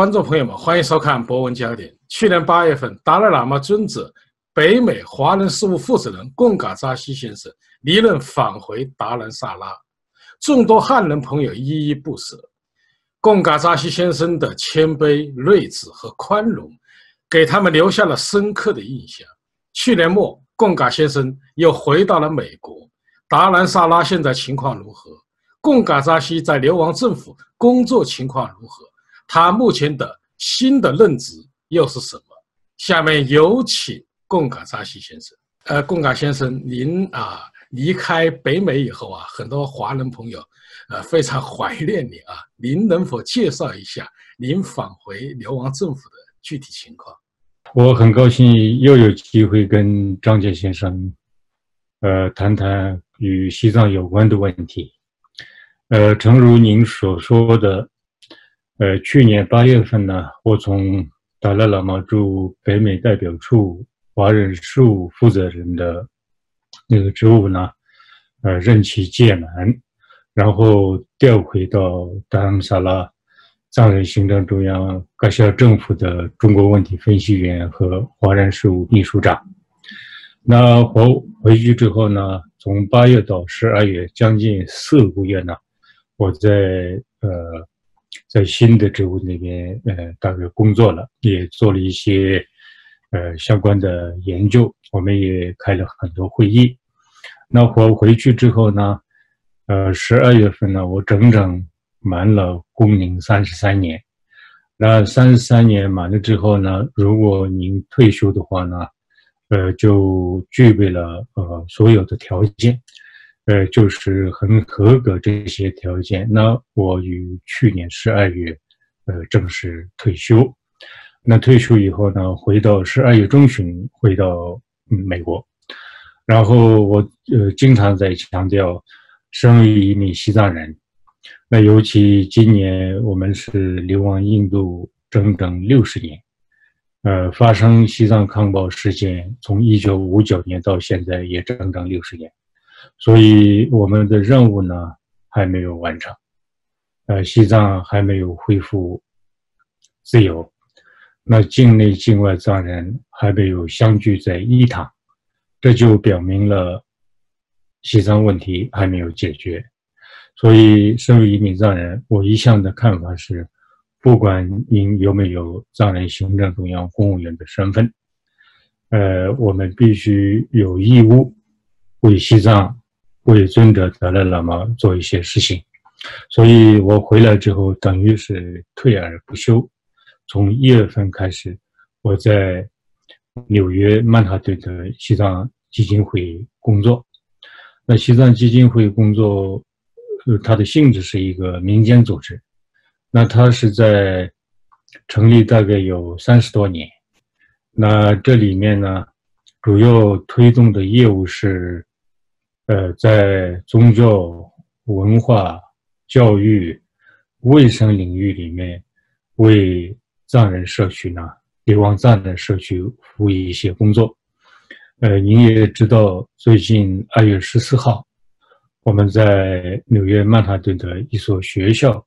观众朋友们，欢迎收看《博文焦点》。去年八月份，达赖喇嘛尊者、北美华人事务负责人贡嘎扎西先生离任返回达兰萨拉，众多汉人朋友依依不舍。贡嘎扎西先生的谦卑、睿智和宽容，给他们留下了深刻的印象。去年末，贡嘎先生又回到了美国。达兰萨拉现在情况如何？贡嘎扎西在流亡政府工作情况如何？他目前的新的任职又是什么？下面有请贡嘎扎西先生。呃，贡嘎先生，您啊离开北美以后啊，很多华人朋友呃非常怀念你啊。您能否介绍一下您返回流亡政府的具体情况？我很高兴又有机会跟张杰先生呃谈谈与西藏有关的问题。呃，诚如您所说的。呃，去年八月份呢，我从达赖喇嘛驻北美代表处华人事务负责人的那个职务呢，呃，任期届满，然后调回到达兰萨拉藏人行政中央各校政府的中国问题分析员和华人事务秘书长。那回回去之后呢，从八月到十二月，将近四个月呢，我在呃。在新的职务那边，呃，大概工作了，也做了一些，呃，相关的研究。我们也开了很多会议。那我回去之后呢，呃，十二月份呢，我整整满了工龄三十三年。那三十三年满了之后呢，如果您退休的话呢，呃，就具备了呃所有的条件。呃，就是很合格这些条件。那我于去年十二月，呃，正式退休。那退休以后呢，回到十二月中旬回到美国。然后我呃经常在强调，生于你西藏人。那尤其今年我们是流亡印度整整六十年，呃，发生西藏抗暴事件从一九五九年到现在也整整六十年。所以我们的任务呢还没有完成，呃，西藏还没有恢复自由，那境内境外藏人还没有相聚在一堂，这就表明了西藏问题还没有解决。所以，身为一名藏人，我一向的看法是，不管您有没有藏人行政中央公务员的身份，呃，我们必须有义务为西藏。为尊者达赖喇嘛做一些事情，所以我回来之后等于是退而不休。从一月份开始，我在纽约曼哈顿的西藏基金会工作。那西藏基金会工作，呃，它的性质是一个民间组织。那它是在成立大概有三十多年。那这里面呢，主要推动的业务是。呃，在宗教、文化、教育、卫生领域里面，为藏人社区呢，流亡藏人社区服务一些工作。呃，您也知道，最近二月十四号，我们在纽约曼哈顿的一所学校，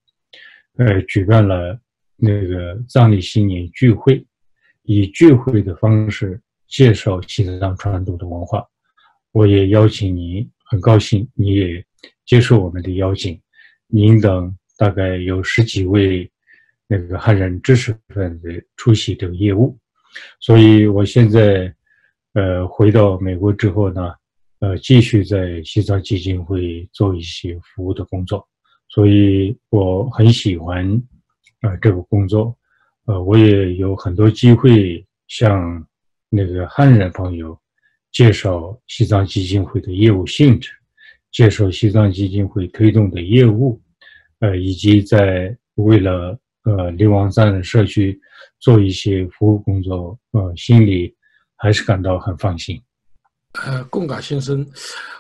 呃，举办了那个藏历新年聚会，以聚会的方式介绍西藏传统的文化。我也邀请您。很高兴你也接受我们的邀请，您等大概有十几位那个汉人知识分子出席这个业务，所以我现在呃回到美国之后呢，呃继续在西藏基金会做一些服务的工作，所以我很喜欢呃这个工作，呃我也有很多机会向那个汉人朋友。介绍西藏基金会的业务性质，介绍西藏基金会推动的业务，呃，以及在为了呃流亡藏人社区做一些服务工作，呃，心里还是感到很放心。呃，贡嘎先生，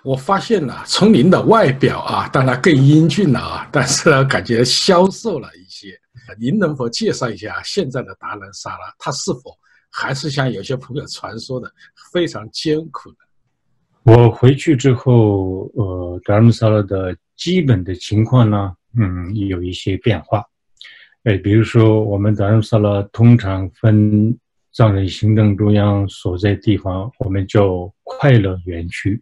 我发现呢，从您的外表啊，当然更英俊了啊，但是呢，感觉消瘦了一些。您能否介绍一下现在的达兰萨拉，他是否？还是像有些朋友传说的非常艰苦的。我回去之后，呃，达尔木萨拉的基本的情况呢，嗯，有一些变化。哎，比如说我们达姆萨拉通常分藏人行政中央所在地方，我们叫快乐园区，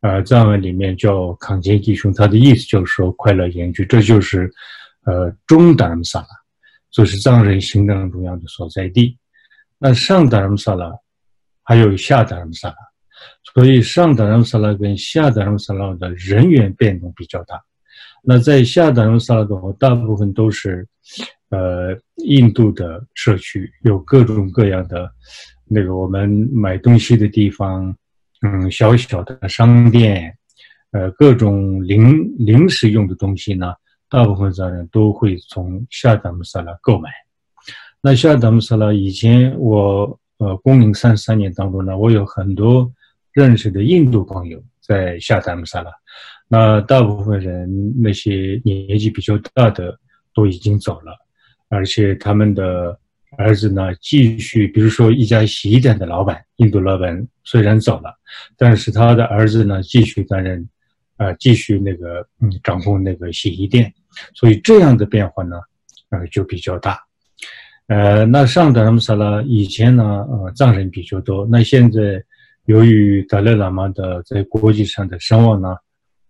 呃，藏文里面叫康杰吉雄，它的意思就是说快乐园区，这就是呃中达姆萨拉，就是藏人行政中央的所在地。那上达姆萨拉还有下达姆萨拉。所以上达姆萨拉跟下达姆萨拉的人员变动比较大。那在下达姆萨拉的话，大部分都是，呃，印度的社区，有各种各样的那个我们买东西的地方，嗯，小小的商店，呃，各种零零食用的东西呢，大部分藏人都会从下达姆萨拉购买。那下达姆萨拉以前我呃，工龄三十三年当中呢，我有很多。认识的印度朋友在下达姆萨拉，那大部分人那些年纪比较大的都已经走了，而且他们的儿子呢继续，比如说一家洗衣店的老板，印度老板虽然走了，但是他的儿子呢继续担任，呃，继续那个嗯掌控那个洗衣店，所以这样的变化呢，呃就比较大，呃，那上达姆萨拉以前呢，呃藏人比较多，那现在。由于达赖喇嘛的在国际上的声望呢，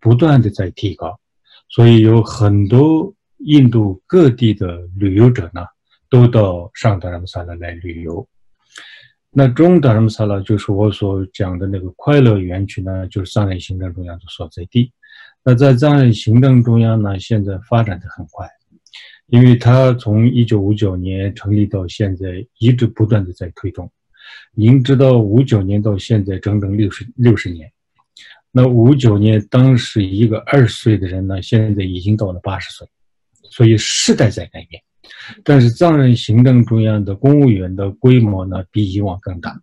不断的在提高，所以有很多印度各地的旅游者呢，都到上达拉姆萨拉来旅游。那中达拉姆萨拉就是我所讲的那个快乐园区呢，就是藏人行政中央的所在地。那在藏人行政中央呢，现在发展的很快，因为它从一九五九年成立到现在，一直不断的在推动。您知道，五九年到现在整整六十六十年。那五九年当时一个二十岁的人呢，现在已经到了八十岁，所以时代在改变。但是藏人行政中央的公务员的规模呢，比以往更大。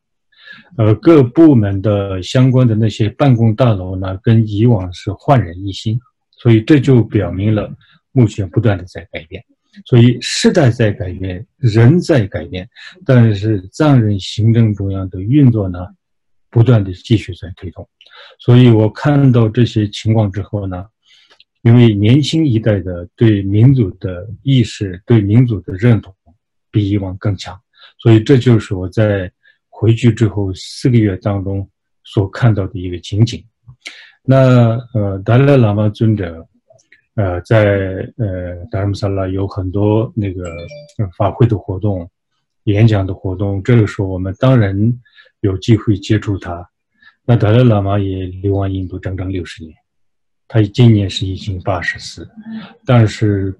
呃，各部门的相关的那些办公大楼呢，跟以往是焕然一新。所以这就表明了，目前不断的在改变。所以时代在改变，人在改变，但是藏人行政中央的运作呢，不断的继续在推动。所以我看到这些情况之后呢，因为年轻一代的对民主的意识、对民主的认同比以往更强，所以这就是我在回去之后四个月当中所看到的一个情景。那呃，达赖喇嘛尊者。呃，在呃达尔木萨拉有很多那个法会的活动、演讲的活动，这个时候我们当然有机会接触他。那达赖喇嘛也流亡印度整整六十年，他今年是已经八十四，但是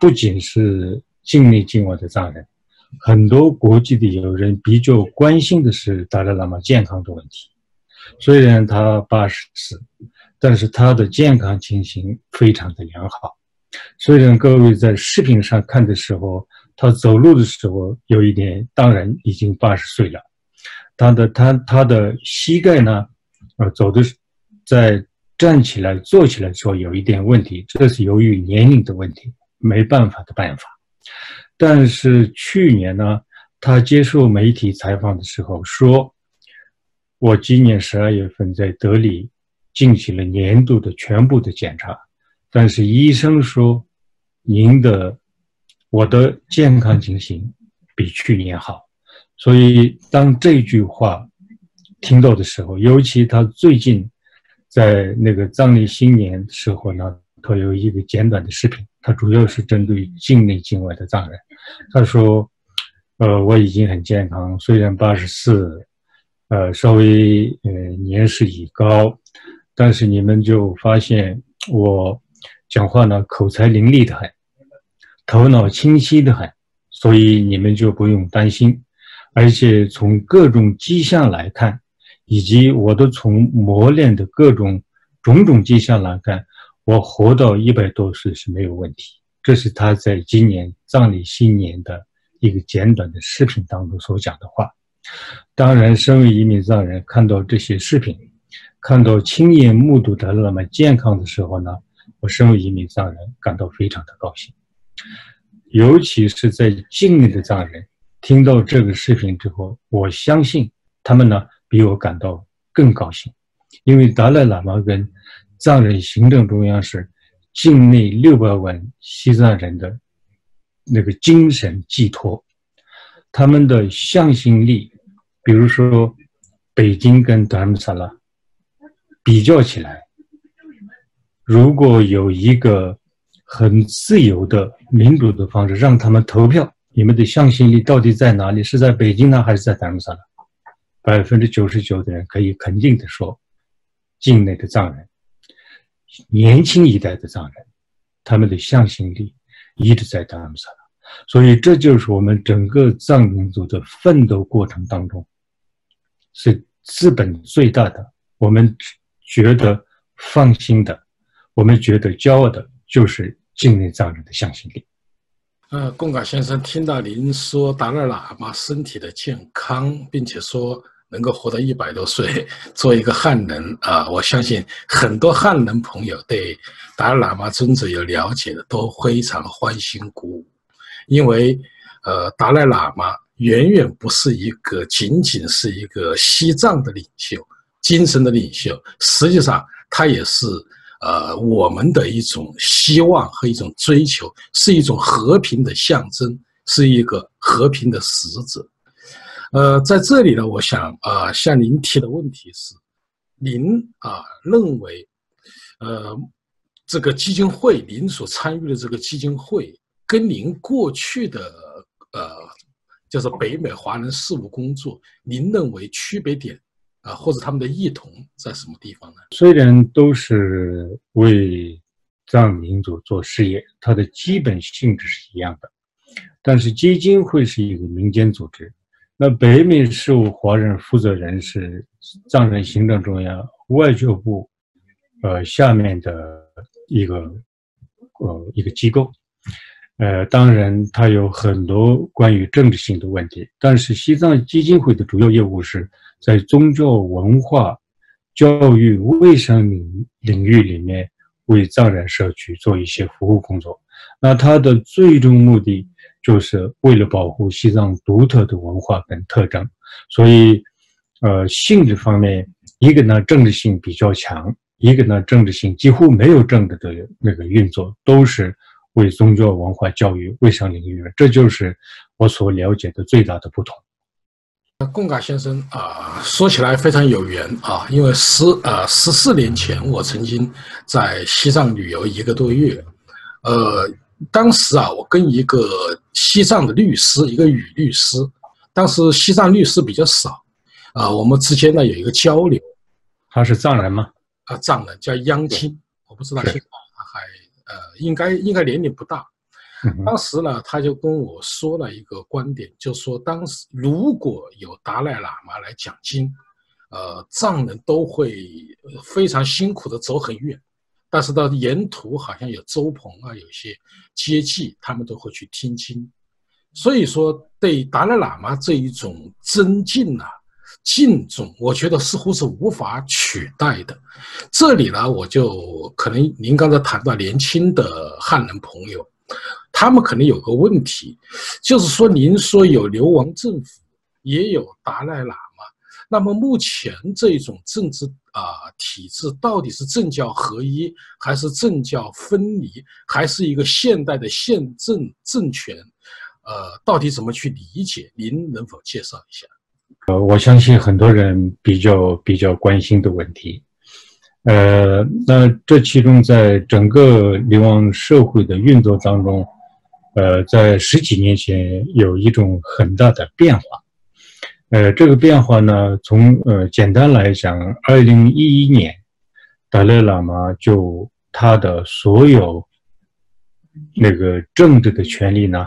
不仅是境内境外的藏人，很多国际的友人比较关心的是达赖喇嘛健康的问题。虽然他八十四。但是他的健康情形非常的良好，虽然各位在视频上看的时候，他走路的时候有一点，当然已经八十岁了，他的他他的膝盖呢，呃，走的在站起来、坐起来的时候有一点问题，这是由于年龄的问题，没办法的办法。但是去年呢，他接受媒体采访的时候说，我今年十二月份在德里。进行了年度的全部的检查，但是医生说，您的我的健康情形比去年好，所以当这句话听到的时候，尤其他最近在那个藏历新年时候呢，他有一个简短的视频，他主要是针对境内境外的藏人，他说，呃，我已经很健康，虽然八十四，呃，稍微呃年事已高。但是你们就发现我讲话呢口才伶俐的很，头脑清晰的很，所以你们就不用担心。而且从各种迹象来看，以及我都从磨练的各种种种迹象来看，我活到一百多岁是没有问题。这是他在今年葬礼新年的一个简短的视频当中所讲的话。当然，身为一名藏人，看到这些视频。看到亲眼目睹的那么健康的时候呢，我身为一名藏人感到非常的高兴。尤其是在境内的藏人听到这个视频之后，我相信他们呢比我感到更高兴，因为达赖喇嘛跟藏人行政中央是境内六百万西藏人的那个精神寄托，他们的向心力，比如说北京跟达尔木萨拉比较起来，如果有一个很自由的民主的方式，让他们投票，你们的向心力到底在哪里？是在北京呢，还是在达尔木萨拉？百分之九十九的人可以肯定的说，境内的藏人，年轻一代的藏人，他们的向心力一直在达尔木萨拉。所以，这就是我们整个藏民族的奋斗过程当中，是资本最大的。我们觉得放心的，我们觉得骄傲的，就是境内藏人的向心力。呃，贡嘎先生听到您说达赖喇嘛身体的健康，并且说能够活到一百多岁，做一个汉人啊，我相信很多汉人朋友对达赖喇嘛尊者有了解的，都非常欢欣鼓舞。因为，呃，达赖喇嘛远远不是一个仅仅是一个西藏的领袖，精神的领袖，实际上他也是呃我们的一种希望和一种追求，是一种和平的象征，是一个和平的使者。呃，在这里呢，我想啊，向您提的问题是，您啊认为，呃，这个基金会，您所参与的这个基金会。跟您过去的呃，就是北美华人事务工作，您认为区别点啊，或者他们的异同在什么地方呢？虽然都是为藏民族做事业，它的基本性质是一样的，但是基金会是一个民间组织，那北美事务华人负责人是藏人行政中央外交部呃下面的一个呃一个机构。呃，当然，它有很多关于政治性的问题，但是西藏基金会的主要业务是在宗教、文化、教育、卫生领领域里面为藏人社区做一些服务工作。那它的最终目的就是为了保护西藏独特的文化跟特征，所以，呃，性质方面，一个呢政治性比较强，一个呢政治性几乎没有政治的那个运作，都是。为宗教、文化、教育、卫生领域，这就是我所了解的最大的不同。贡嘎先生啊，说起来非常有缘啊，因为十呃十四年前，我曾经在西藏旅游一个多月，呃，当时啊，我跟一个西藏的律师，一个女律师，当时西藏律师比较少，啊，我们之间呢有一个交流。他是藏人吗？啊，藏人叫央金，我不知道现在还。呃，应该应该年龄不大。当时呢，他就跟我说了一个观点，就说当时如果有达赖喇嘛来讲经，呃，藏人都会非常辛苦的走很远，但是到沿途好像有周鹏啊，有些接济，他们都会去听经。所以说，对达赖喇嘛这一种尊敬啊。敬重，我觉得似乎是无法取代的。这里呢，我就可能您刚才谈到年轻的汉人朋友，他们可能有个问题，就是说您说有流亡政府，也有达赖喇嘛，那么目前这种政治啊体制到底是政教合一，还是政教分离，还是一个现代的宪政政权？呃，到底怎么去理解？您能否介绍一下？呃，我相信很多人比较比较关心的问题，呃，那这其中在整个流亡社会的运作当中，呃，在十几年前有一种很大的变化，呃，这个变化呢，从呃简单来讲，二零一一年，达赖喇嘛就他的所有那个政治的权利呢，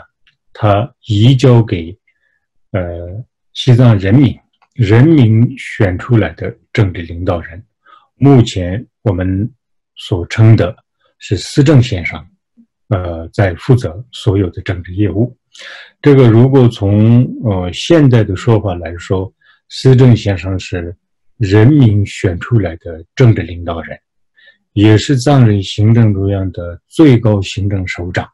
他移交给呃。西藏人民，人民选出来的政治领导人，目前我们所称的是司政先生，呃，在负责所有的政治业务。这个如果从呃现代的说法来说，司政先生是人民选出来的政治领导人，也是藏人行政中央的最高行政首长。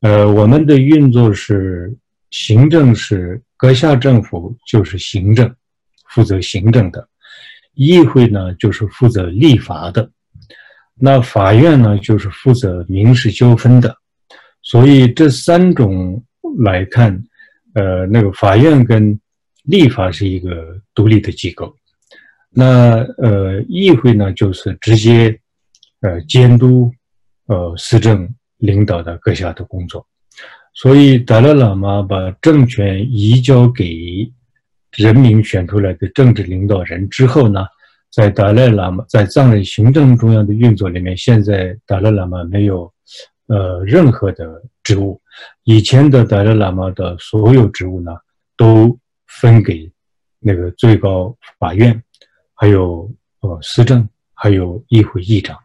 呃，我们的运作是行政是。阁下政府就是行政，负责行政的；议会呢就是负责立法的；那法院呢就是负责民事纠纷的。所以这三种来看，呃，那个法院跟立法是一个独立的机构，那呃，议会呢就是直接呃监督呃施政领导的各项的工作。所以达赖喇嘛把政权移交给人民选出来的政治领导人之后呢，在达赖喇嘛在藏人行政中央的运作里面，现在达赖喇嘛没有呃任何的职务，以前的达赖喇嘛的所有职务呢都分给那个最高法院，还有呃司政，还有议会议长。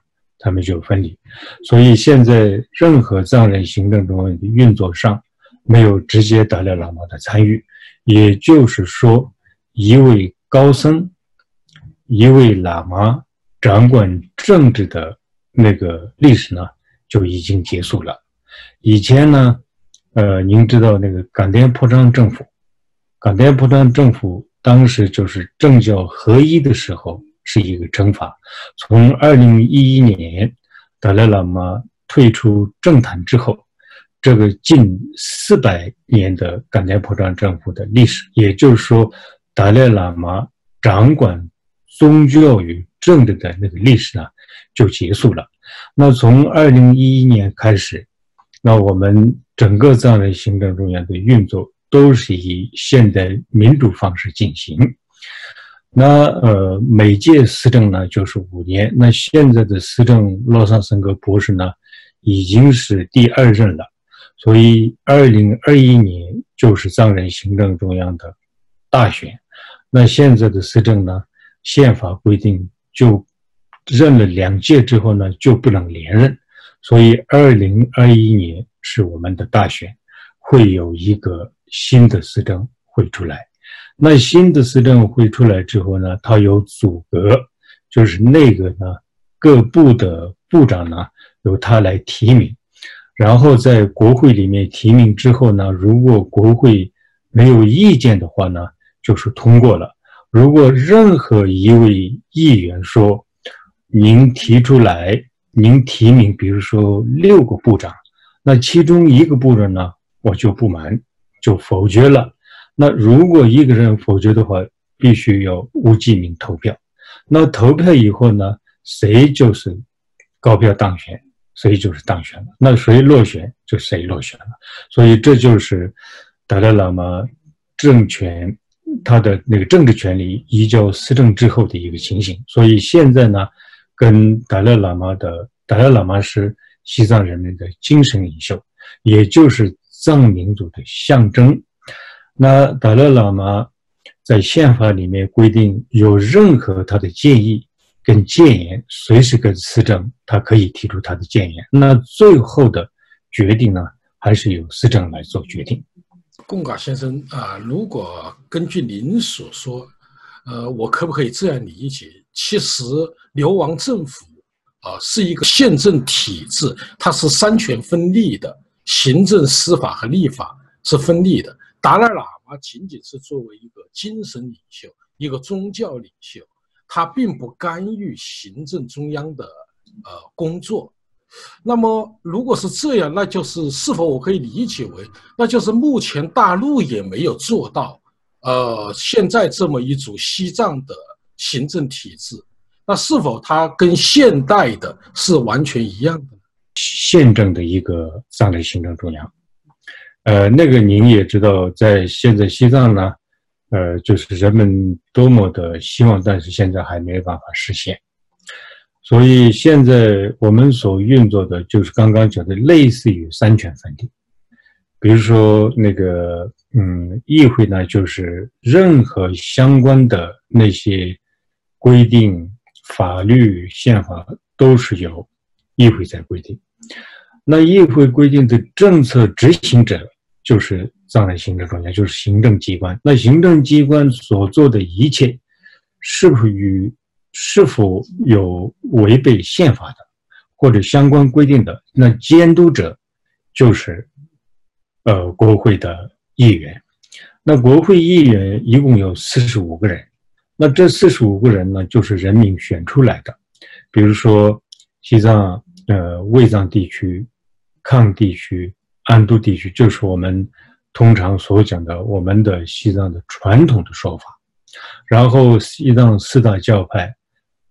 他们就分离，所以现在任何藏人行政中的运作上，没有直接达赖喇嘛的参与，也就是说，一位高僧、一位喇嘛掌管政治的那个历史呢，就已经结束了。以前呢，呃，您知道那个冈田破章政府，冈田破章政府当时就是政教合一的时候。是一个惩罚。从二零一一年达赖喇嘛退出政坛之后，这个近四百年的冈滇破章政府的历史，也就是说，达赖喇嘛掌管宗教与政治的那个历史呢，就结束了。那从二零一一年开始，那我们整个藏人行政中央的运作都是以现代民主方式进行。那呃，每届司政呢就是五年。那现在的司政洛桑森格博士呢，已经是第二任了，所以二零二一年就是藏人行政中央的大选。那现在的司政呢，宪法规定就任了两届之后呢就不能连任，所以二零二一年是我们的大选，会有一个新的司政会出来。那新的司政会出来之后呢，它有组阁，就是那个呢，各部的部长呢由他来提名，然后在国会里面提名之后呢，如果国会没有意见的话呢，就是通过了。如果任何一位议员说，您提出来，您提名，比如说六个部长，那其中一个部长呢，我就不满，就否决了。那如果一个人否决的话，必须要无记名投票。那投票以后呢，谁就是高票当选，谁就是当选了。那谁落选，就谁落选了。所以这就是达赖喇嘛政权他的那个政治权利移交司政之后的一个情形。所以现在呢，跟达赖喇嘛的达赖喇嘛是西藏人民的精神领袖，也就是藏民族的象征。那达赖喇嘛在宪法里面规定，有任何他的建议跟谏言，随时跟司政，他可以提出他的谏言。那最后的决定呢，还是由司政来做决定。贡嘎先生啊，如果根据您所说，呃，我可不可以这样理解？其实流亡政府啊是一个宪政体制，它是三权分立的，行政、司法和立法是分立的。达赖喇嘛仅仅是作为一个精神领袖、一个宗教领袖，他并不干预行政中央的呃工作。那么，如果是这样，那就是是否我可以理解为，那就是目前大陆也没有做到，呃，现在这么一组西藏的行政体制，那是否它跟现代的是完全一样的？宪政的一个藏人行政中央。呃，那个您也知道，在现在西藏呢，呃，就是人们多么的希望，但是现在还没有办法实现。所以现在我们所运作的就是刚刚讲的，类似于三权分立。比如说那个，嗯，议会呢，就是任何相关的那些规定、法律、宪法都是由议会在规定。那议会规定的政策执行者就是藏人行政中央，就是行政机关。那行政机关所做的一切，是否与是否有违背宪法的或者相关规定的？那监督者就是呃国会的议员。那国会议员一共有四十五个人。那这四十五个人呢，就是人民选出来的。比如说西藏呃卫藏地区。抗地区、安都地区，就是我们通常所讲的我们的西藏的传统的说法。然后西藏四大教派，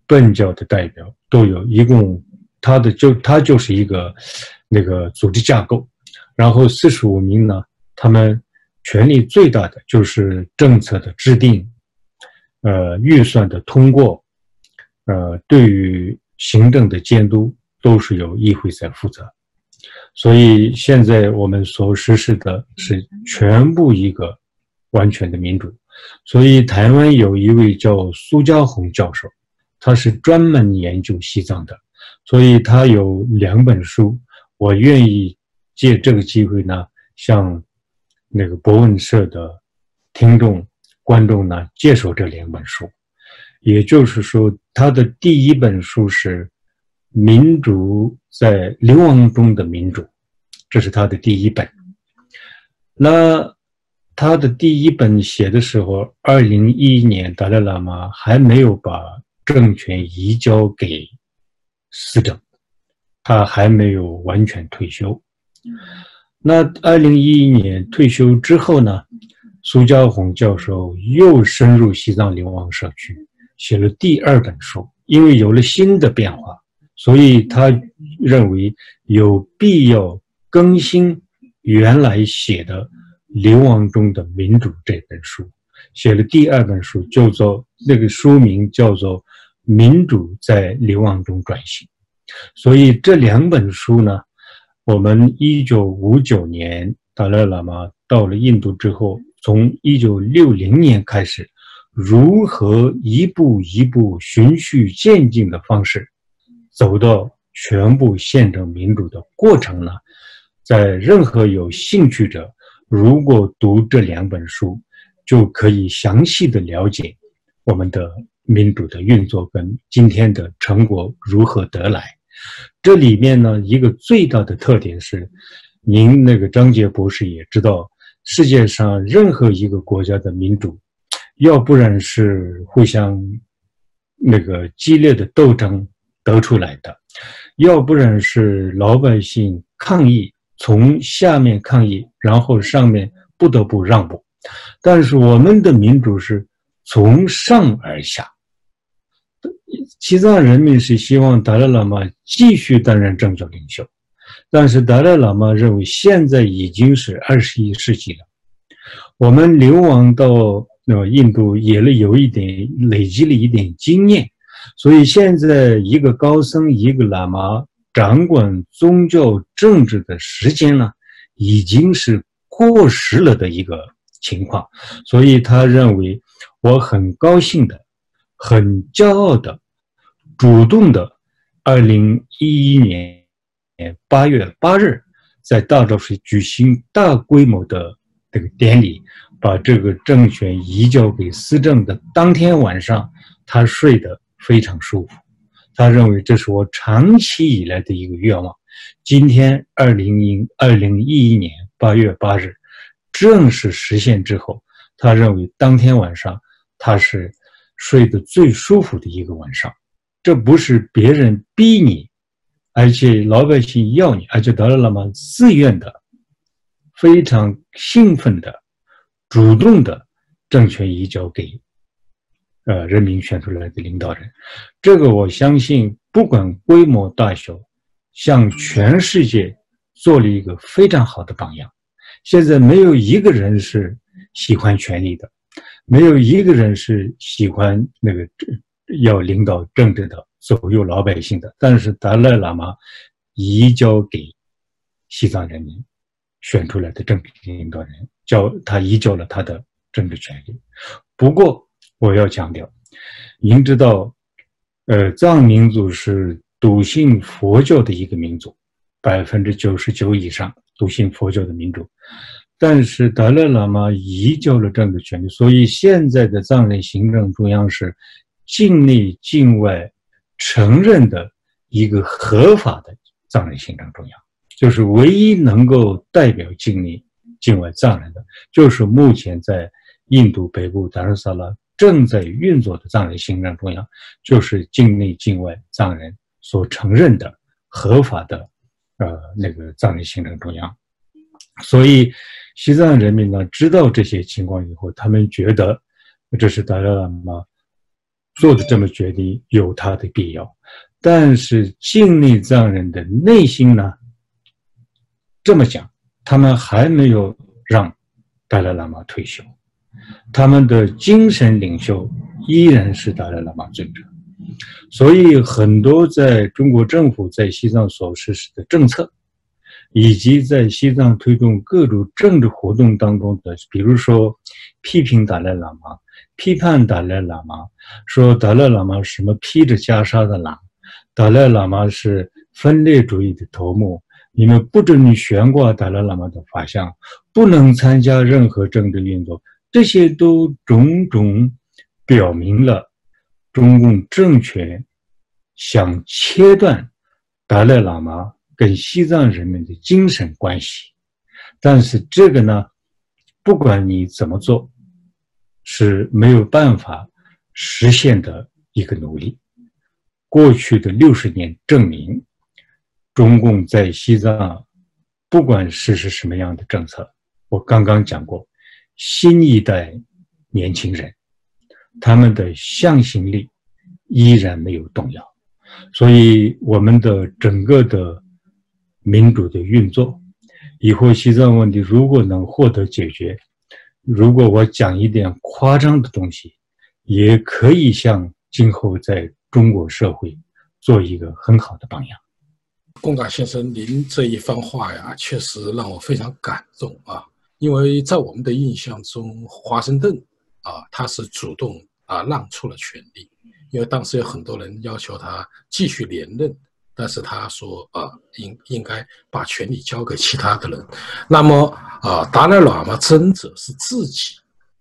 苯教的代表都有一共，他的就他就是一个那个组织架构。然后四十五名呢，他们权力最大的就是政策的制定，呃，预算的通过，呃，对于行政的监督都是由议会在负责。所以现在我们所实施的是全部一个完全的民主。所以台湾有一位叫苏家红教授，他是专门研究西藏的，所以他有两本书。我愿意借这个机会呢，向那个博文社的听众、观众呢介绍这两本书。也就是说，他的第一本书是《民主在流亡中的民主》，这是他的第一本。那。他的第一本写的时候，二零一一年，达赖喇嘛还没有把政权移交给司政，他还没有完全退休。那二零一一年退休之后呢，苏家红教授又深入西藏流亡社区，写了第二本书。因为有了新的变化，所以他认为有必要更新原来写的。流亡中的民主这本书，写了第二本书，叫做那个书名叫做《民主在流亡中转型》。所以这两本书呢，我们一九五九年达赖喇嘛到了印度之后，从一九六零年开始，如何一步一步循序渐进的方式，走到全部宪政民主的过程呢？在任何有兴趣者。如果读这两本书，就可以详细的了解我们的民主的运作跟今天的成果如何得来。这里面呢，一个最大的特点是，您那个张杰博士也知道，世界上任何一个国家的民主，要不然是互相那个激烈的斗争得出来的，要不然是老百姓抗议。从下面抗议，然后上面不得不让步，但是我们的民主是从上而下。西藏人民是希望达赖喇嘛继续担任政教领袖，但是达赖喇嘛认为现在已经是二十一世纪了，我们流亡到那印度也了有一点累积了一点经验，所以现在一个高僧一个喇嘛。掌管宗教政治的时间呢，已经是过时了的一个情况，所以他认为我很高兴的、很骄傲的、主动的，二零一一年八月八日在大昭寺举行大规模的这个典礼，把这个政权移交给司政的当天晚上，他睡得非常舒服。他认为这是我长期以来的一个愿望。今天，二零一二零一一年八月八日，正式实现之后，他认为当天晚上他是睡得最舒服的一个晚上。这不是别人逼你，而且老百姓要你，而且达赖喇嘛自愿的、非常兴奋的、主动的政权移交给。呃，人民选出来的领导人，这个我相信，不管规模大小，向全世界做了一个非常好的榜样。现在没有一个人是喜欢权力的，没有一个人是喜欢那个要领导政治的、左右老百姓的。但是达赖喇嘛移交给西藏人民选出来的政治领导人，交他移交了他的政治权利。不过。我要强调，您知道，呃，藏民族是笃信佛教的一个民族，百分之九十九以上笃信佛教的民族。但是达赖喇嘛移交了政治权利，所以现在的藏人行政中央是境内境外承认的一个合法的藏人行政中央，就是唯一能够代表境内境外藏人的，就是目前在印度北部达尔萨拉。正在运作的藏人行政中央，就是境内境外藏人所承认的合法的，呃，那个藏人行政中央。所以西藏人民呢知道这些情况以后，他们觉得这是达赖喇嘛做的这么决定有他的必要，但是境内藏人的内心呢这么讲，他们还没有让达赖喇嘛退休，他们的精神领袖依然是达赖喇嘛尊者。所以，很多在中国政府在西藏所实施的政策，以及在西藏推动各种政治活动当中的，比如说批评达赖喇嘛、批判达赖喇嘛，说达赖喇嘛什么披着袈裟的狼，达赖喇嘛是分裂主义的头目，你们不准你悬挂达赖喇嘛的法像，不能参加任何政治运动，这些都种种表明了。中共政权想切断达赖喇嘛跟西藏人民的精神关系，但是这个呢，不管你怎么做，是没有办法实现的一个努力。过去的六十年证明，中共在西藏不管实施什么样的政策，我刚刚讲过，新一代年轻人。他们的向心力依然没有动摇，所以我们的整个的民主的运作，以后西藏问题如果能获得解决，如果我讲一点夸张的东西，也可以向今后在中国社会做一个很好的榜样。贡嘎先生，您这一番话呀，确实让我非常感动啊，因为在我们的印象中，华盛顿。啊，他是主动啊让出了权力，因为当时有很多人要求他继续连任，但是他说啊应应该把权力交给其他的人。那么啊达赖喇嘛真者是自己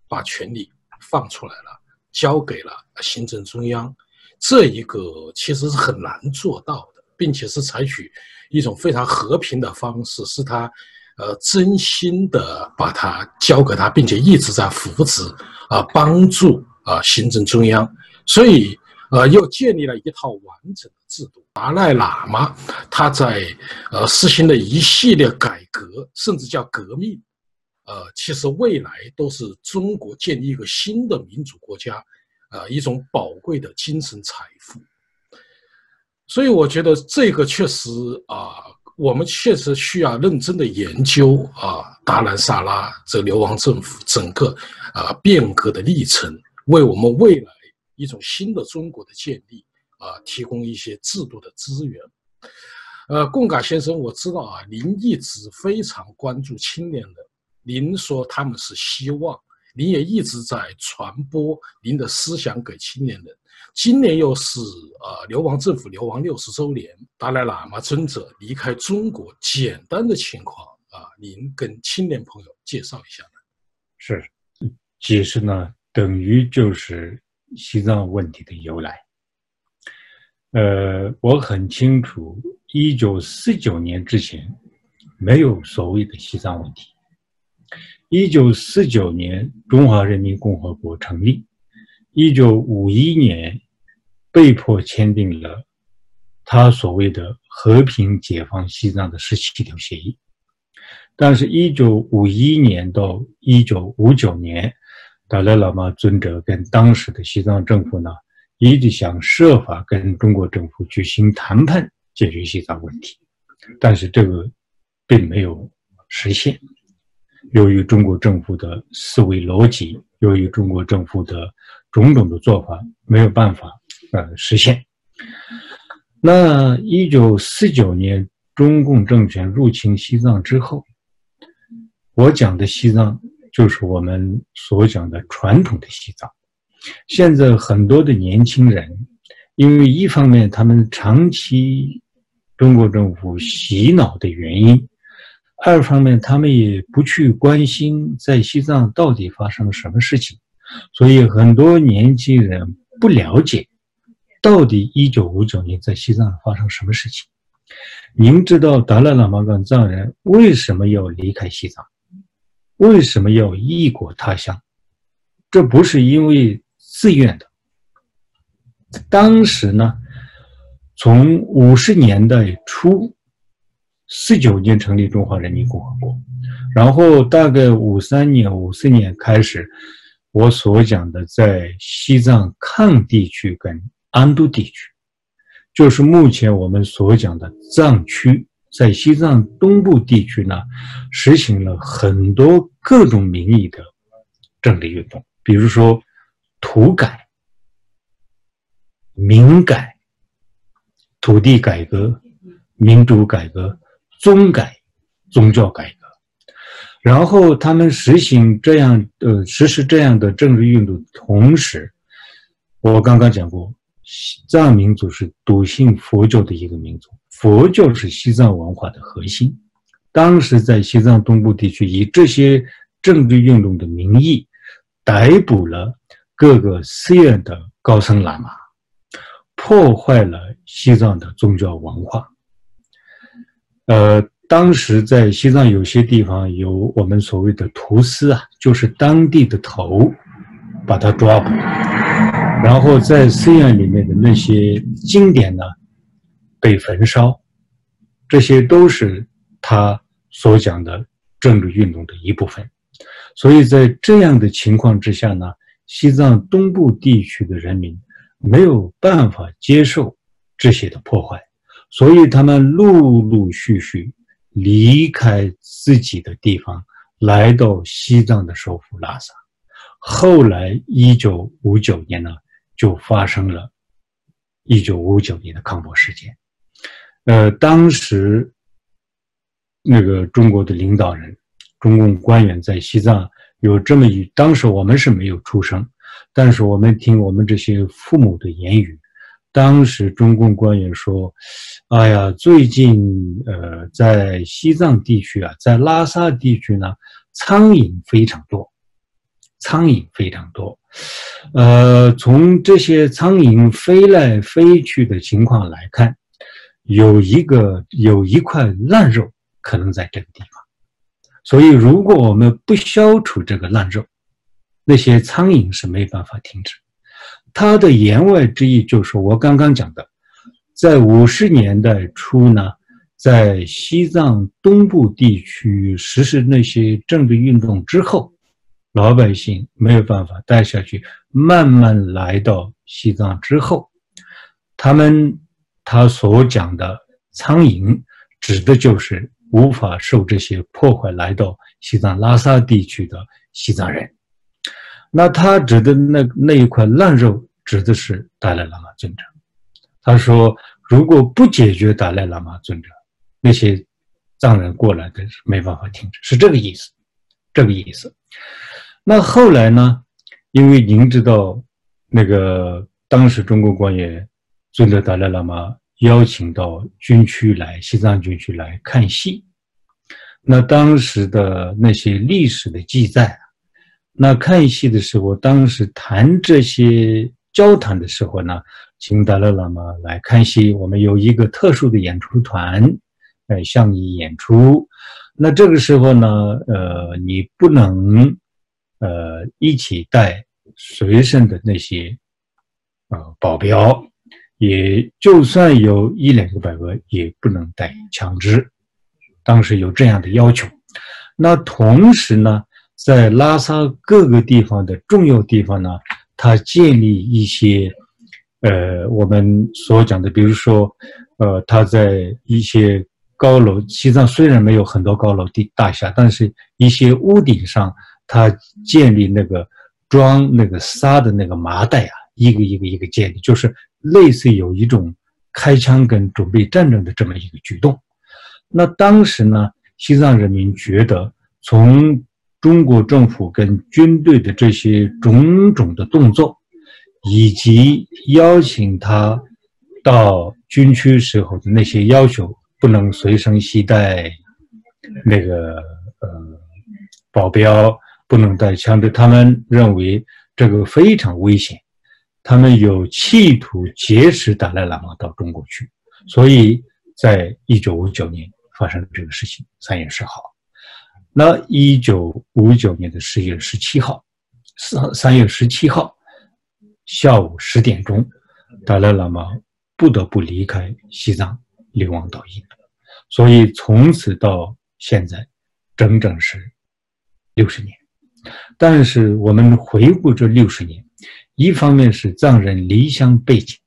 把权力放出来了，交给了行政中央，这一个其实是很难做到的，并且是采取一种非常和平的方式，是他。呃，真心的把它交给他，并且一直在扶持啊，帮助啊，行政中央，所以呃，又建立了一套完整的制度。达赖喇嘛他在呃实行的一系列改革，甚至叫革命，呃，其实未来都是中国建立一个新的民主国家，呃，一种宝贵的精神财富。所以我觉得这个确实啊。我们确实需要认真的研究啊，达兰萨拉这流亡政府整个啊变革的历程，为我们未来一种新的中国的建立啊提供一些制度的资源。呃，贡嘎先生，我知道啊，您一直非常关注青年人，您说他们是希望，您也一直在传播您的思想给青年人。今年又是呃流亡政府流亡六十周年，达赖喇嘛尊者离开中国，简单的情况啊，您跟青年朋友介绍一下呢？是，解释呢，等于就是西藏问题的由来。呃，我很清楚，一九四九年之前没有所谓的西藏问题。一九四九年，中华人民共和国成立，一九五一年。被迫签订了他所谓的和平解放西藏的十七条协议，但是，一九五一年到一九五九年，达赖喇嘛尊者跟当时的西藏政府呢，一直想设法跟中国政府举行谈判，解决西藏问题，但是这个并没有实现。由于中国政府的思维逻辑，由于中国政府的种种的做法，没有办法。呃，实现。那一九四九年中共政权入侵西藏之后，我讲的西藏就是我们所讲的传统的西藏。现在很多的年轻人，因为一方面他们长期中国政府洗脑的原因，二方面他们也不去关心在西藏到底发生了什么事情，所以很多年轻人不了解。到底一九五九年在西藏发生什么事情？您知道达赖喇嘛跟藏人为什么要离开西藏？为什么要异国他乡？这不是因为自愿的。当时呢，从五十年代初，四九年成立中华人民共和国，然后大概五三年、五四年开始，我所讲的在西藏抗地区跟安都地区，就是目前我们所讲的藏区，在西藏东部地区呢，实行了很多各种名义的政治运动，比如说土改、民改、土地改革、民主改革、宗改、宗教改革。然后他们实行这样呃实施这样的政治运动，同时，我刚刚讲过，西藏民族是笃信佛教的一个民族，佛教是西藏文化的核心。当时在西藏东部地区，以这些政治运动的名义，逮捕了各个寺院的高僧喇嘛，破坏了西藏的宗教文化，呃。当时在西藏有些地方有我们所谓的屠司啊，就是当地的头，把他抓捕，然后在寺院里面的那些经典呢被焚烧，这些都是他所讲的政治运动的一部分。所以在这样的情况之下呢，西藏东部地区的人民没有办法接受这些的破坏，所以他们陆陆续续。离开自己的地方，来到西藏的首府拉萨。后来，一九五九年呢，就发生了一九五九年的康波事件。呃，当时那个中国的领导人、中共官员在西藏有这么一，当时我们是没有出生，但是我们听我们这些父母的言语。当时中共官员说：“哎呀，最近呃，在西藏地区啊，在拉萨地区呢，苍蝇非常多，苍蝇非常多。呃，从这些苍蝇飞来飞去的情况来看，有一个有一块烂肉可能在这个地方。所以，如果我们不消除这个烂肉，那些苍蝇是没办法停止。”他的言外之意就是我刚刚讲的，在五十年代初呢，在西藏东部地区实施那些政治运动之后，老百姓没有办法待下去，慢慢来到西藏之后，他们他所讲的苍蝇，指的就是无法受这些破坏来到西藏拉萨地区的西藏人。那他指的那那一块烂肉，指的是达赖喇嘛尊者。他说，如果不解决达赖喇嘛尊者，那些藏人过来的是没办法停止，是这个意思，这个意思。那后来呢？因为您知道，那个当时中国官员尊者达赖喇嘛邀请到军区来，西藏军区来看戏，那当时的那些历史的记载啊。那看戏的时候，当时谈这些交谈的时候呢，请达赖喇嘛来看戏。我们有一个特殊的演出团，呃，向你演出。那这个时候呢，呃，你不能，呃，一起带随身的那些，呃，保镖，也就算有一两个百个，也不能带枪支。当时有这样的要求。那同时呢？在拉萨各个地方的重要地方呢，他建立一些，呃，我们所讲的，比如说，呃，他在一些高楼，西藏虽然没有很多高楼地大厦，但是一些屋顶上，他建立那个装那个沙的那个麻袋啊，一个一个一个建立，就是类似有一种开枪跟准备战争的这么一个举动。那当时呢，西藏人民觉得从中国政府跟军队的这些种种的动作，以及邀请他到军区时候的那些要求，不能随身携带那个呃保镖，不能带枪的，他们认为这个非常危险，他们有企图劫持达赖喇嘛到中国去，所以在一九五九年发生了这个事情，三月十号。那一九五九年的十月十七号，三三月十七号下午十点钟，达赖喇嘛不得不离开西藏，流亡到印度。所以从此到现在，整整是六十年。但是我们回顾这六十年，一方面是藏人离乡背井，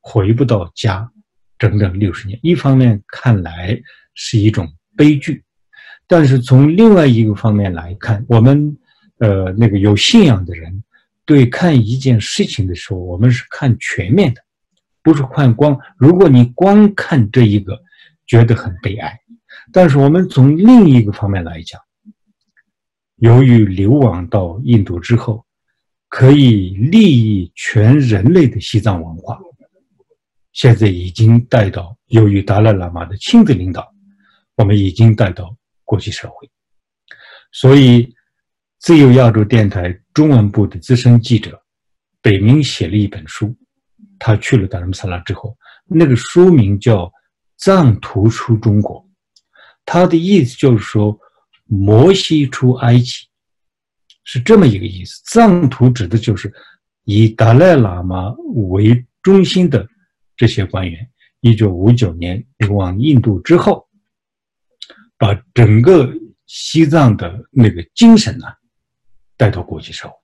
回不到家，整整六十年；一方面看来是一种悲剧。但是从另外一个方面来看，我们呃那个有信仰的人，对看一件事情的时候，我们是看全面的，不是看光。如果你光看这一个，觉得很悲哀。但是我们从另一个方面来讲，由于流亡到印度之后，可以利益全人类的西藏文化，现在已经带到，由于达赖喇嘛的亲自领导，我们已经带到。国际社会，所以自由亚洲电台中文部的资深记者北明写了一本书。他去了达尔木萨拉之后，那个书名叫《藏图出中国》，他的意思就是说，摩西出埃及，是这么一个意思。藏图指的就是以达赖喇嘛为中心的这些官员，一九五九年流亡印度之后。把整个西藏的那个精神呢带到国际社会，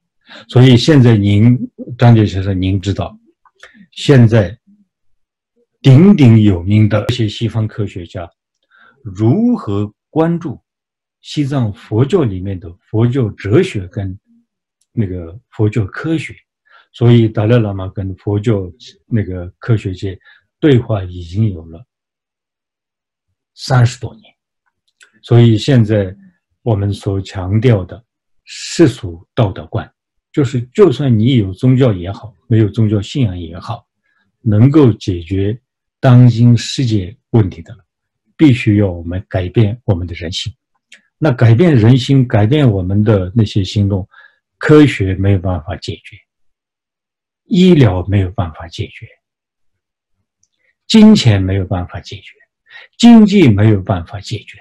所以现在您张杰先生，您知道现在鼎鼎有名的一些西方科学家如何关注西藏佛教里面的佛教哲学跟那个佛教科学，所以达赖喇嘛跟佛教那个科学界对话已经有了三十多年。所以现在我们所强调的世俗道德观，就是就算你有宗教也好，没有宗教信仰也好，能够解决当今世界问题的，必须要我们改变我们的人心。那改变人心，改变我们的那些行动，科学没有办法解决，医疗没有办法解决，金钱没有办法解决，经济没有办法解决。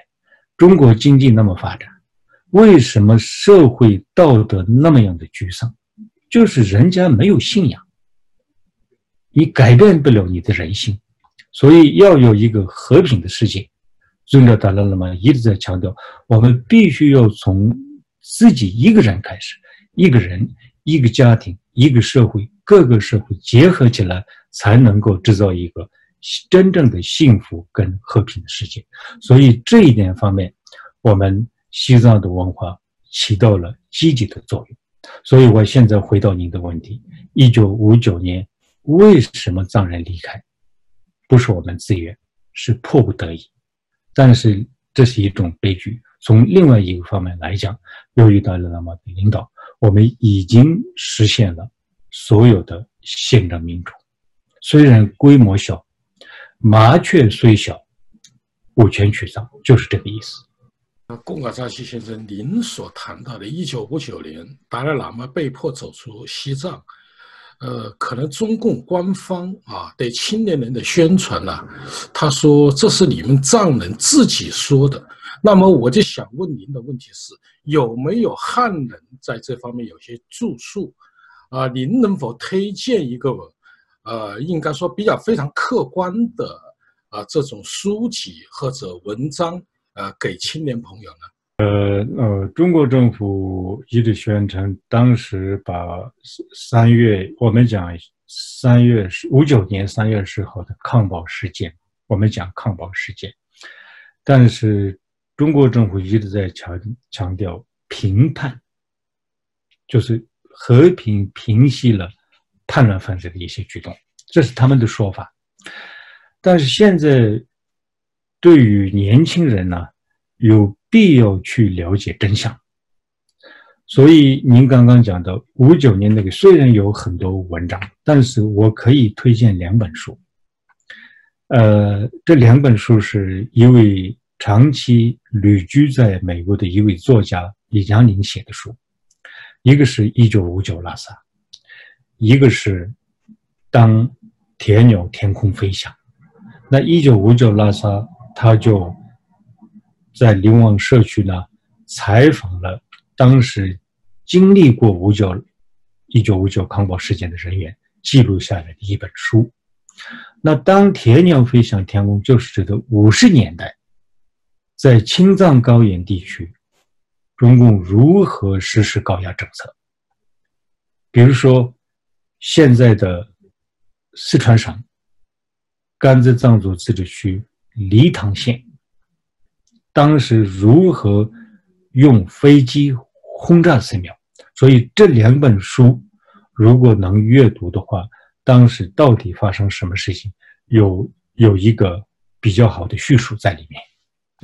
中国经济那么发展，为什么社会道德那么样的沮丧？就是人家没有信仰，你改变不了你的人性，所以要有一个和平的世界。尊者达赖喇嘛一直在强调，我们必须要从自己一个人开始，一个人、一个家庭、一个社会，各个社会结合起来，才能够制造一个。真正的幸福跟和平的世界，所以这一点方面，我们西藏的文化起到了积极的作用。所以我现在回到您的问题：一九五九年为什么藏人离开？不是我们自愿，是迫不得已。但是这是一种悲剧。从另外一个方面来讲，又遇到了那么的领导，我们已经实现了所有的宪政民主，虽然规模小。麻雀虽小，五泉取藏，就是这个意思。那贡嘎扎西先生，您所谈到的1959年达赖喇嘛被迫走出西藏，呃，可能中共官方啊对青年人的宣传呢，他说这是你们藏人自己说的。那么我就想问您的问题是，有没有汉人在这方面有些著述？啊，您能否推荐一个？呃，应该说比较非常客观的啊，这种书籍或者文章，呃，给青年朋友呢。呃呃，中国政府一直宣称，当时把三月我们讲三月五九年三月十号的抗暴事件，我们讲抗暴事件，但是中国政府一直在强强调平叛，就是和平平息了。叛乱分子的一些举动，这是他们的说法。但是现在，对于年轻人呢，有必要去了解真相。所以您刚刚讲的五九年那个，虽然有很多文章，但是我可以推荐两本书。呃，这两本书是一位长期旅居在美国的一位作家李江林写的书，一个是一九五九拉萨。一个是当铁鸟天空飞翔，那一九五九拉萨，他就在流亡社区呢采访了当时经历过五九一九五九康保事件的人员，记录下来的一本书。那当铁鸟飞向天空，就是指的五十年代，在青藏高原地区中共如何实施高压政策。比如说，现在的四川省甘孜藏族自治区黎塘县，当时如何用飞机轰炸寺庙？所以这两本书如果能阅读的话，当时到底发生什么事情，有有一个比较好的叙述在里面。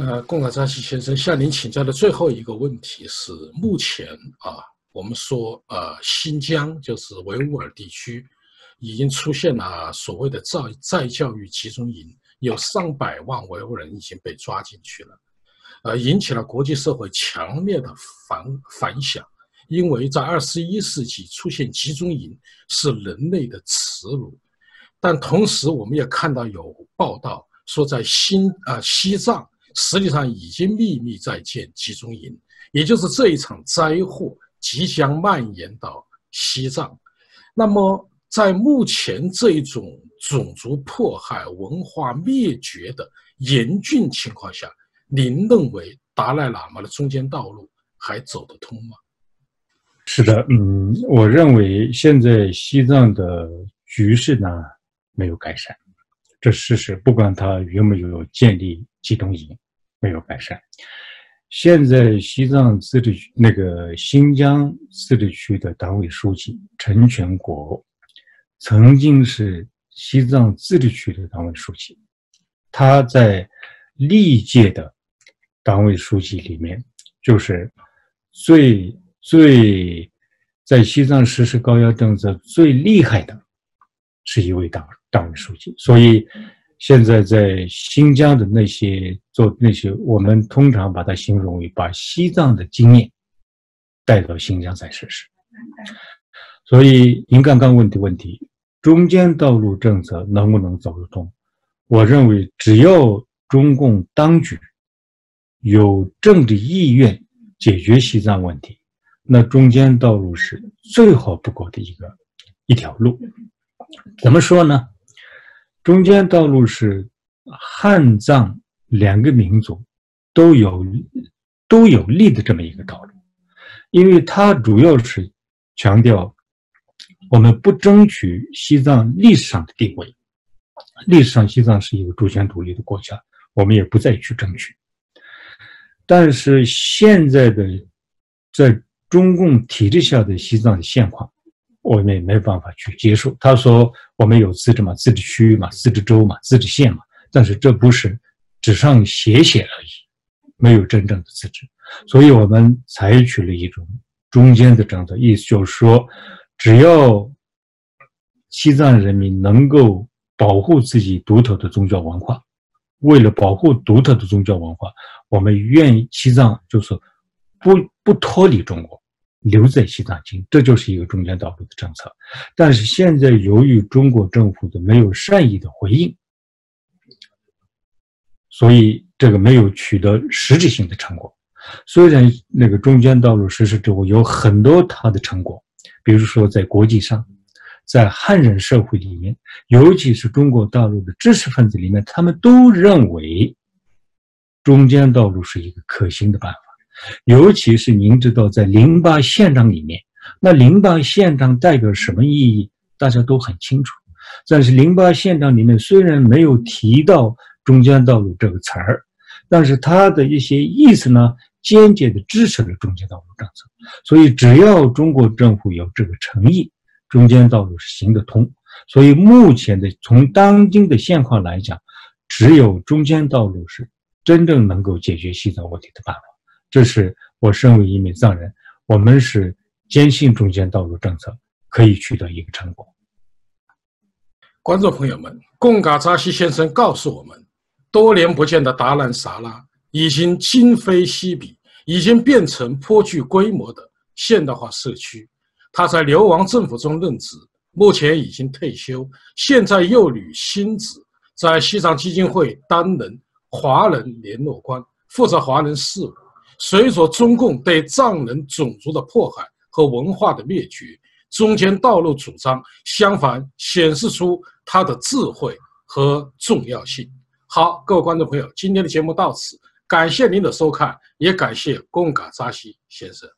呃，贡嘎扎西先生向您请教的最后一个问题是：目前啊。我们说，呃，新疆就是维吾尔地区，已经出现了所谓的再再教育集中营，有上百万维吾尔人已经被抓进去了，呃，引起了国际社会强烈的反反响。因为在二十一世纪出现集中营是人类的耻辱，但同时我们也看到有报道说，在新啊西藏实际上已经秘密在建集中营，也就是这一场灾祸。即将蔓延到西藏，那么在目前这一种种族迫害、文化灭绝的严峻情况下，您认为达赖喇嘛的中间道路还走得通吗？是的，嗯，我认为现在西藏的局势呢没有改善，这事实，不管他有没有建立集中营，没有改善。现在西藏自治区那个新疆自治区的党委书记陈全国，曾经是西藏自治区的党委书记，他在历届的党委书记里面，就是最最在西藏实施高压政策最厉害的，是一位党党委书记，所以。现在在新疆的那些做那些，我们通常把它形容为把西藏的经验带到新疆再实施。所以您刚刚问的问题，中间道路政策能不能走得通？我认为，只要中共当局有政治意愿解决西藏问题，那中间道路是最好不过的一个一条路。怎么说呢？中间道路是汉藏两个民族都有都有利的这么一个道路，因为它主要是强调我们不争取西藏历史上的地位，历史上西藏是一个主权独立的国家，我们也不再去争取。但是现在的在中共体制下的西藏的现况。我们也没办法去接受。他说：“我们有自治嘛，自治区嘛，自治州嘛，自治县嘛。但是这不是纸上写写而已，没有真正的自治。所以我们采取了一种中间的政策，意思就是说，只要西藏人民能够保护自己独特的宗教文化，为了保护独特的宗教文化，我们愿意西藏就是不不脱离中国。”留在西藏经，这就是一个中间道路的政策。但是现在由于中国政府的没有善意的回应，所以这个没有取得实质性的成果。虽然那个中间道路实施之后有很多它的成果，比如说在国际上，在汉人社会里面，尤其是中国大陆的知识分子里面，他们都认为中间道路是一个可行的办法。尤其是您知道，在零八宪章里面，那零八宪章代表什么意义，大家都很清楚。但是零八宪章里面虽然没有提到“中间道路”这个词儿，但是它的一些意思呢，间接的支持了中间道路政策。所以，只要中国政府有这个诚意，中间道路是行得通。所以，目前的从当今的现况来讲，只有中间道路是真正能够解决西藏问题的办法。这是我身为一名藏人，我们是坚信中间道路政策可以取得一个成果。观众朋友们，贡嘎扎西先生告诉我们，多年不见的达兰萨拉已经今非昔比，已经变成颇具规模的现代化社区。他在流亡政府中任职，目前已经退休，现在又履新职，在西藏基金会担任华人联络官，负责华人事务。所以说中共对藏人种族的迫害和文化的灭绝，中间道路主张相反显示出他的智慧和重要性。好，各位观众朋友，今天的节目到此感谢您的收看，也感谢贡嘎扎西先生。